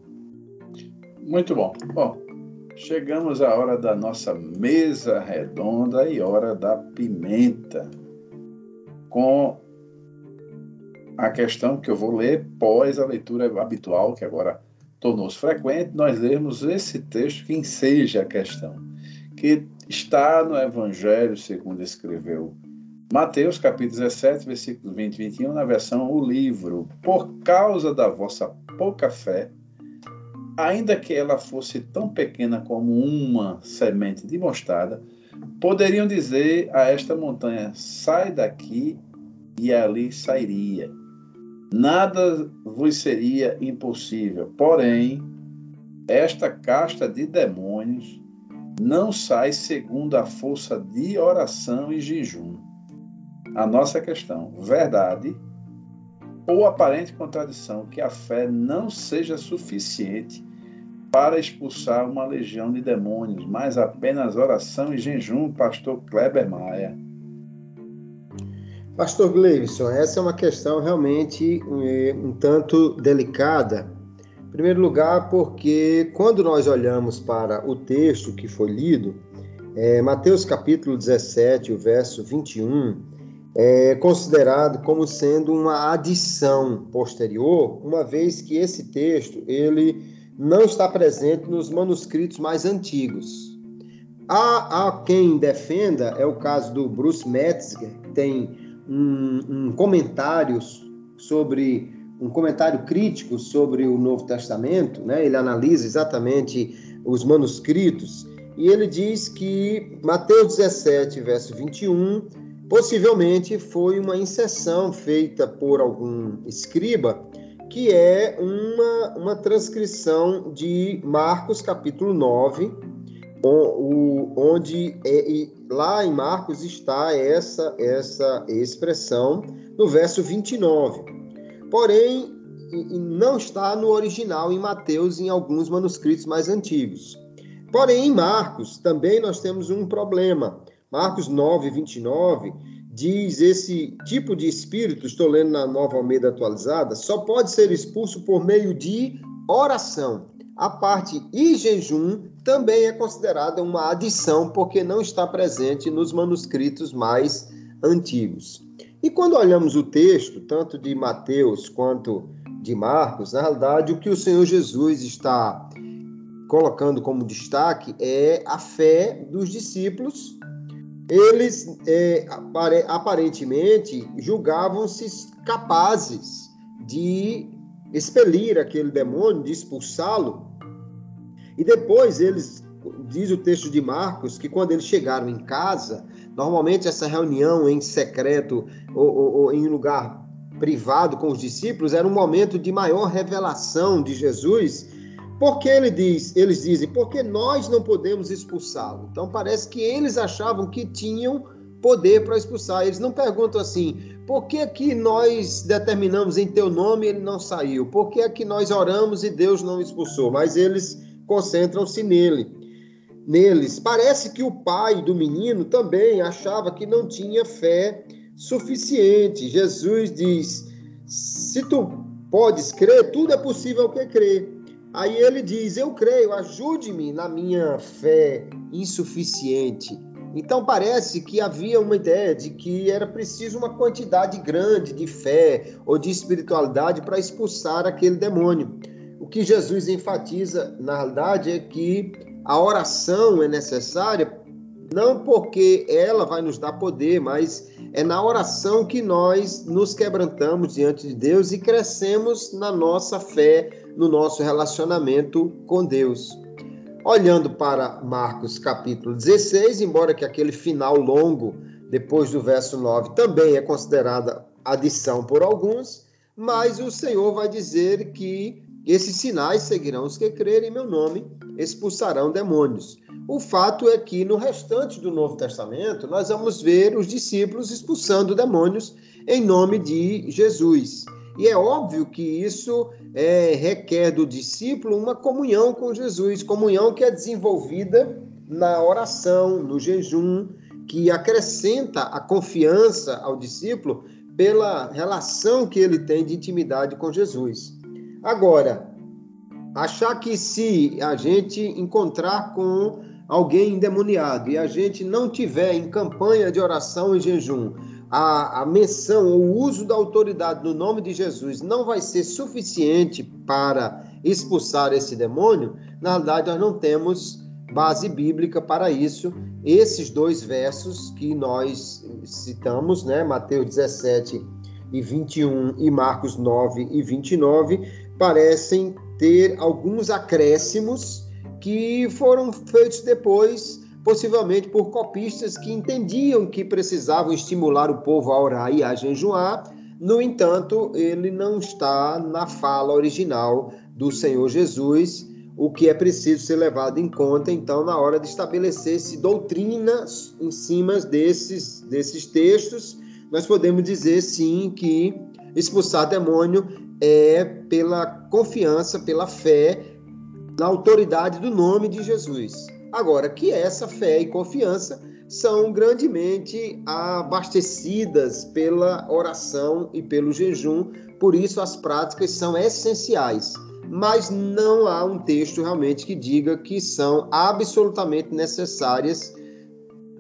Muito bom. Bom, chegamos à hora da nossa mesa redonda e hora da pimenta. Com a questão que eu vou ler pós a leitura habitual, que agora tornou-se frequente, nós lermos esse texto que enseja a questão, que está no Evangelho segundo escreveu Mateus, capítulo 17, versículos 20 e 21, na versão O Livro. Por causa da vossa pouca fé, ainda que ela fosse tão pequena como uma semente de mostarda, poderiam dizer a esta montanha: sai daqui, e ali sairia. Nada vos seria impossível. Porém, esta casta de demônios não sai segundo a força de oração e jejum. A nossa questão, verdade ou aparente contradição que a fé não seja suficiente para expulsar uma legião de demônios, mas apenas oração e jejum, pastor Kleber Maia. Pastor Gleison, essa é uma questão realmente um, eh, um tanto delicada. Em primeiro lugar, porque quando nós olhamos para o texto que foi lido, é, Mateus capítulo 17, o verso 21, é considerado como sendo uma adição posterior, uma vez que esse texto ele não está presente nos manuscritos mais antigos. Há, há quem defenda, é o caso do Bruce Metzger, que tem um, um comentário sobre um comentário crítico sobre o Novo Testamento, né? Ele analisa exatamente os manuscritos e ele diz que Mateus 17, verso 21, possivelmente foi uma inserção feita por algum escriba que é uma, uma transcrição de Marcos capítulo 9, onde é, lá em Marcos está essa, essa expressão no verso 29. Porém, não está no original em Mateus em alguns manuscritos mais antigos. Porém, em Marcos também nós temos um problema. Marcos 9, 29 diz esse tipo de espírito, estou lendo na Nova Almeida atualizada, só pode ser expulso por meio de oração. A parte e jejum também é considerada uma adição porque não está presente nos manuscritos mais antigos. E quando olhamos o texto, tanto de Mateus quanto de Marcos, na realidade, o que o Senhor Jesus está colocando como destaque é a fé dos discípulos eles é, aparentemente julgavam-se capazes de expelir aquele demônio, de expulsá-lo. E depois eles, diz o texto de Marcos, que quando eles chegaram em casa, normalmente essa reunião em secreto ou, ou, ou em lugar privado com os discípulos era um momento de maior revelação de Jesus porque ele diz, eles dizem, porque nós não podemos expulsá-lo. Então parece que eles achavam que tinham poder para expulsar. Eles não perguntam assim: por que que nós determinamos em teu nome e ele não saiu? Por que é que nós oramos e Deus não expulsou? Mas eles concentram-se nele. Neles. Parece que o pai do menino também achava que não tinha fé suficiente. Jesus diz: se tu podes crer, tudo é possível que crer. Aí ele diz: Eu creio, ajude-me na minha fé insuficiente. Então parece que havia uma ideia de que era preciso uma quantidade grande de fé ou de espiritualidade para expulsar aquele demônio. O que Jesus enfatiza, na realidade, é que a oração é necessária não porque ela vai nos dar poder, mas é na oração que nós nos quebrantamos diante de Deus e crescemos na nossa fé no nosso relacionamento com Deus. Olhando para Marcos capítulo 16, embora que aquele final longo, depois do verso 9, também é considerada adição por alguns, mas o Senhor vai dizer que esses sinais seguirão os que crerem em meu nome, expulsarão demônios. O fato é que no restante do Novo Testamento, nós vamos ver os discípulos expulsando demônios em nome de Jesus. E é óbvio que isso é, requer do discípulo uma comunhão com Jesus, comunhão que é desenvolvida na oração, no jejum, que acrescenta a confiança ao discípulo pela relação que ele tem de intimidade com Jesus. Agora, achar que se a gente encontrar com alguém endemoniado e a gente não tiver em campanha de oração e jejum a, a menção o uso da autoridade no nome de Jesus não vai ser suficiente para expulsar esse demônio, na verdade nós não temos base bíblica para isso. Esses dois versos que nós citamos, né, Mateus 17 e 21 e Marcos 9 e 29, parecem ter alguns acréscimos que foram feitos depois possivelmente por copistas que entendiam que precisavam estimular o povo a orar e a jejuar. No entanto, ele não está na fala original do Senhor Jesus, o que é preciso ser levado em conta, então, na hora de estabelecer-se doutrina em cima desses, desses textos, nós podemos dizer sim que expulsar demônio é pela confiança, pela fé na autoridade do nome de Jesus. Agora, que essa fé e confiança são grandemente abastecidas pela oração e pelo jejum, por isso as práticas são essenciais. Mas não há um texto realmente que diga que são absolutamente necessárias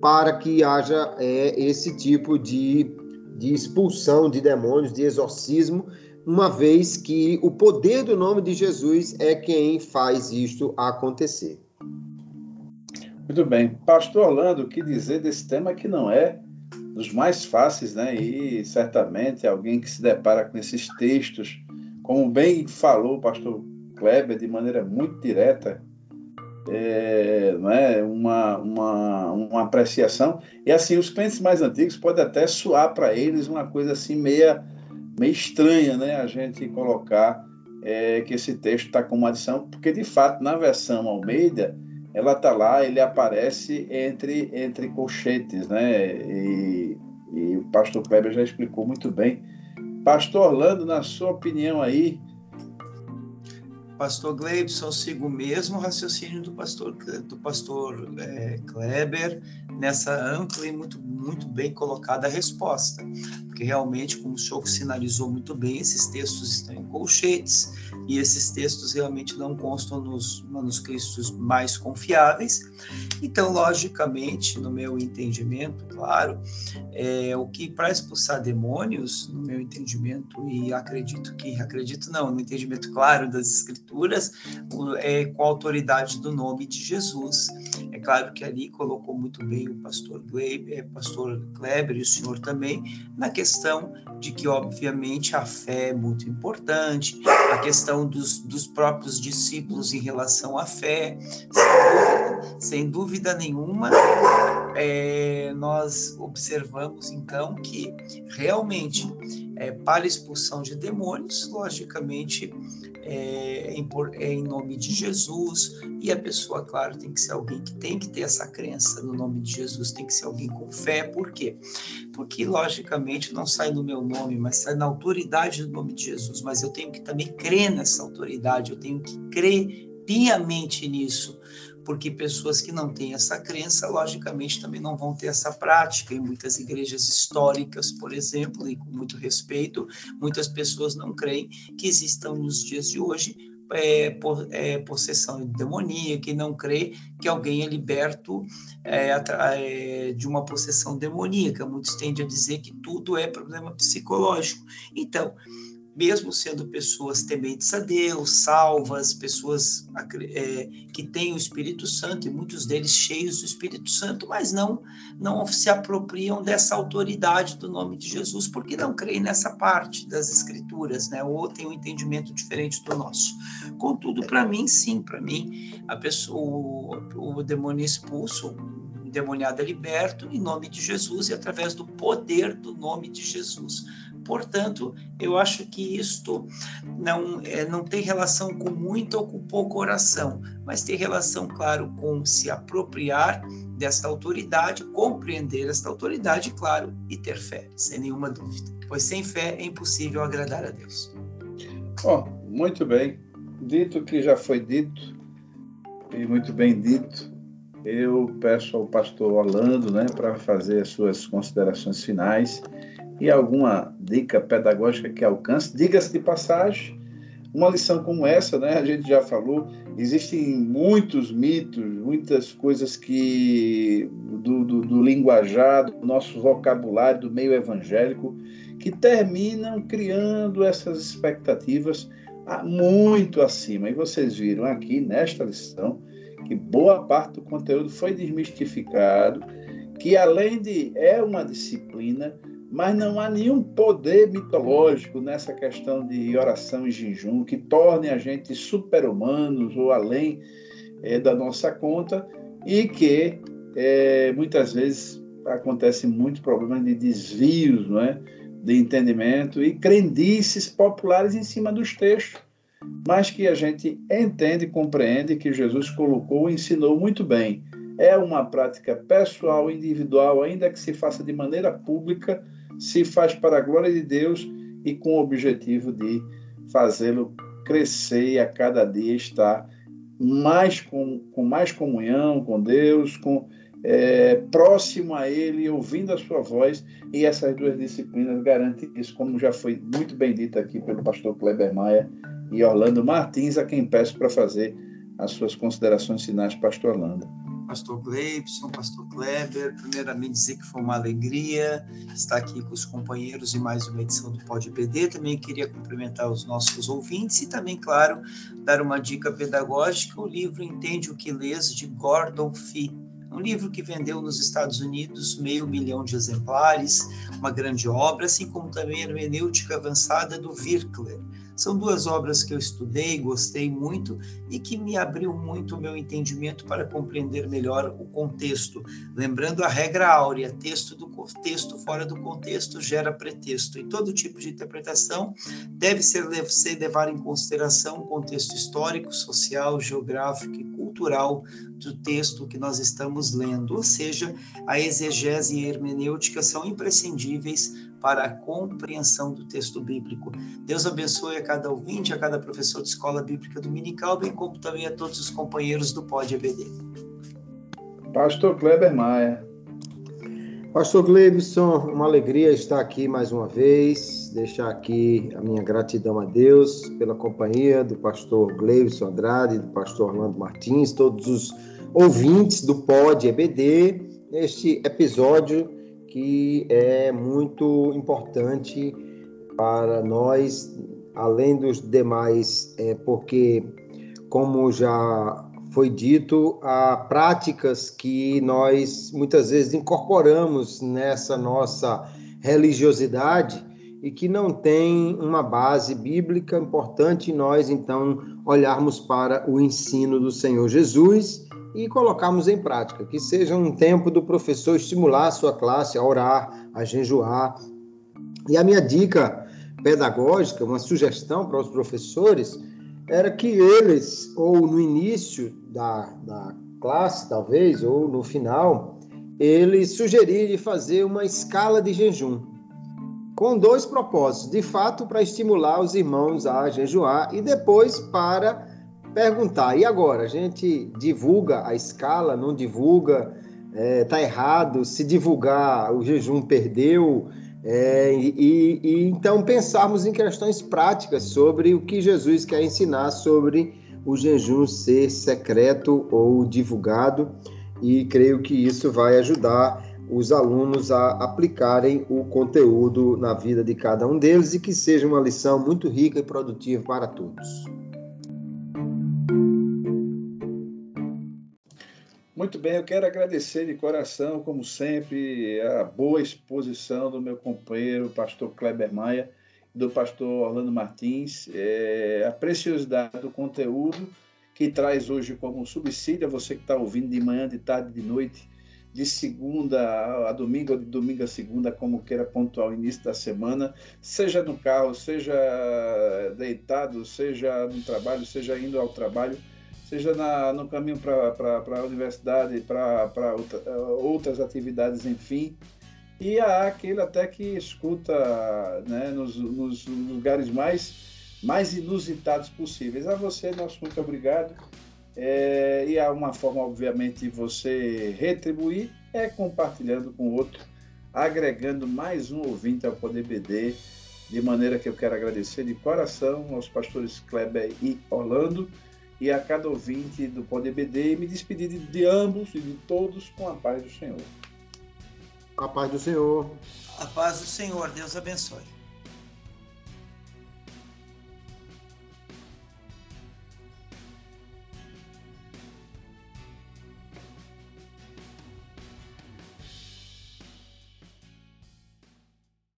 para que haja é, esse tipo de, de expulsão de demônios, de exorcismo, uma vez que o poder do nome de Jesus é quem faz isto acontecer. Muito bem. Pastor Orlando, o que dizer desse tema que não é dos mais fáceis, né? E certamente alguém que se depara com esses textos, como bem falou o pastor Kleber, de maneira muito direta, é, não é? uma, uma, uma apreciação. E assim, os clientes mais antigos pode até soar para eles uma coisa assim meia meio estranha, né, a gente colocar é, que esse texto está com uma adição, porque de fato na versão Almeida ela está lá, ele aparece entre entre colchetes, né? E, e o pastor Kleber já explicou muito bem. Pastor Orlando, na sua opinião aí, pastor Gleibson, sigo o mesmo raciocínio do pastor, do pastor é, Kleber, nessa ampla e muito, muito bem colocada resposta, porque realmente, como o senhor sinalizou muito bem, esses textos estão em colchetes, e esses textos realmente não constam nos manuscritos mais confiáveis. Então, logicamente, no meu entendimento, claro, é, o que para expulsar demônios, no meu entendimento, e acredito que, acredito não, no entendimento claro das escrituras, é com a autoridade do nome de Jesus. É claro que ali colocou muito bem o pastor Kleber, é, pastor Kleber e o senhor também, na questão de que, obviamente, a fé é muito importante, a questão dos, dos próprios discípulos em relação à fé, sem dúvida, sem dúvida nenhuma, é, nós observamos então que realmente é, para expulsão de demônios, logicamente é, em, é, em, nome de Jesus, e a pessoa, claro, tem que ser alguém que tem que ter essa crença no nome de Jesus, tem que ser alguém com fé, por quê? Porque, logicamente, não sai no meu nome, mas sai na autoridade do nome de Jesus, mas eu tenho que também crer nessa autoridade, eu tenho que crer piamente nisso, porque pessoas que não têm essa crença, logicamente, também não vão ter essa prática. Em muitas igrejas históricas, por exemplo, e com muito respeito, muitas pessoas não creem que existam nos dias de hoje é, por, é, possessão demoníaca e não crê que alguém é liberto é, é, de uma possessão demoníaca. Muitos tendem a dizer que tudo é problema psicológico. Então, mesmo sendo pessoas tementes a Deus, salvas, pessoas é, que têm o Espírito Santo, e muitos deles cheios do Espírito Santo, mas não, não se apropriam dessa autoridade do nome de Jesus, porque não creem nessa parte das Escrituras, né? ou têm um entendimento diferente do nosso. Contudo, para mim, sim, para mim, a pessoa, o, o demônio expulso, o demoniado é liberto em nome de Jesus e através do poder do nome de Jesus Portanto, eu acho que isto não, é, não tem relação com muita ou com pouca oração, mas tem relação, claro, com se apropriar desta autoridade, compreender esta autoridade, claro, e ter fé, sem nenhuma dúvida. Pois sem fé é impossível agradar a Deus. Oh, muito bem. Dito que já foi dito, e muito bem dito, eu peço ao pastor Orlando né, para fazer as suas considerações finais e alguma dica pedagógica que alcance. Diga-se de passagem, uma lição como essa, né, a gente já falou, existem muitos mitos, muitas coisas que do, do, do linguajar, do nosso vocabulário, do meio evangélico, que terminam criando essas expectativas muito acima. E vocês viram aqui nesta lição que boa parte do conteúdo foi desmistificado, que além de é uma disciplina, mas não há nenhum poder mitológico nessa questão de oração e jejum que torne a gente super-humanos ou além é, da nossa conta e que é, muitas vezes acontece muito problema de desvios não é? de entendimento e crendices populares em cima dos textos, mas que a gente entende e compreende que Jesus colocou e ensinou muito bem. É uma prática pessoal, individual, ainda que se faça de maneira pública, se faz para a glória de Deus e com o objetivo de fazê-lo crescer e a cada dia estar mais com, com mais comunhão com Deus, com é, próximo a Ele, ouvindo a sua voz, e essas duas disciplinas garantem isso, como já foi muito bem dito aqui pelo pastor Kleber Maia e Orlando Martins, a quem peço para fazer as suas considerações finais, pastor Orlando pastor Gleibson, pastor Kleber. Primeiramente, dizer que foi uma alegria estar aqui com os companheiros em mais uma edição do Pod PD. Também queria cumprimentar os nossos ouvintes e também, claro, dar uma dica pedagógica: o livro Entende o que Lês, de Gordon Fee. Um livro que vendeu nos Estados Unidos meio milhão de exemplares, uma grande obra, assim como também a hermenêutica avançada do Virkler São duas obras que eu estudei, gostei muito e que me abriu muito o meu entendimento para compreender melhor o contexto. Lembrando a regra áurea: texto do fora do contexto gera pretexto. E todo tipo de interpretação deve ser, ser levar em consideração o contexto histórico, social, geográfico e cultural do texto que nós estamos lendo, ou seja, a exegese e a hermenêutica são imprescindíveis para a compreensão do texto bíblico. Deus abençoe a cada ouvinte, a cada professor de escola bíblica dominical, bem como também a todos os companheiros do Pod EBD. Pastor Kleber Maia. Pastor Gleibson, uma alegria estar aqui mais uma vez, deixar aqui a minha gratidão a Deus pela companhia do pastor Gleibson Andrade, do pastor Orlando Martins, todos os ouvintes do Pod EBD, neste episódio que é muito importante para nós, além dos demais, é, porque, como já foi dito, há práticas que nós muitas vezes incorporamos nessa nossa religiosidade e que não tem uma base bíblica. Importante nós então olharmos para o ensino do Senhor Jesus e colocarmos em prática, que seja um tempo do professor estimular a sua classe a orar, a jejuar. E a minha dica pedagógica, uma sugestão para os professores, era que eles, ou no início da, da classe, talvez, ou no final, eles sugerirem fazer uma escala de jejum, com dois propósitos. De fato, para estimular os irmãos a jejuar e depois para perguntar: e agora? A gente divulga a escala, não divulga? Está é, errado? Se divulgar, o jejum perdeu? É, e, e, então pensarmos em questões práticas sobre o que Jesus quer ensinar sobre o jejum ser secreto ou divulgado, e creio que isso vai ajudar os alunos a aplicarem o conteúdo na vida de cada um deles e que seja uma lição muito rica e produtiva para todos. Muito bem, eu quero agradecer de coração, como sempre, a boa exposição do meu companheiro, pastor Kleber Maia, do pastor Orlando Martins, é, a preciosidade do conteúdo que traz hoje como subsídio a você que está ouvindo de manhã, de tarde, de noite, de segunda a domingo, ou de domingo a segunda, como queira pontuar o início da semana, seja no carro, seja deitado, seja no trabalho, seja indo ao trabalho seja na, no caminho para a universidade, para outra, outras atividades, enfim. E há aquele até que escuta né, nos, nos, lugares mais, mais inusitados possíveis. A você, nosso muito obrigado. É, e há uma forma, obviamente, de você retribuir é compartilhando com outro, agregando mais um ouvinte ao Poder BD, de maneira que eu quero agradecer de coração aos pastores Kleber e Orlando e a cada ouvinte do Poder BD e me despedir de, de ambos e de todos com a paz do Senhor. A paz do Senhor. A paz do Senhor. Deus abençoe.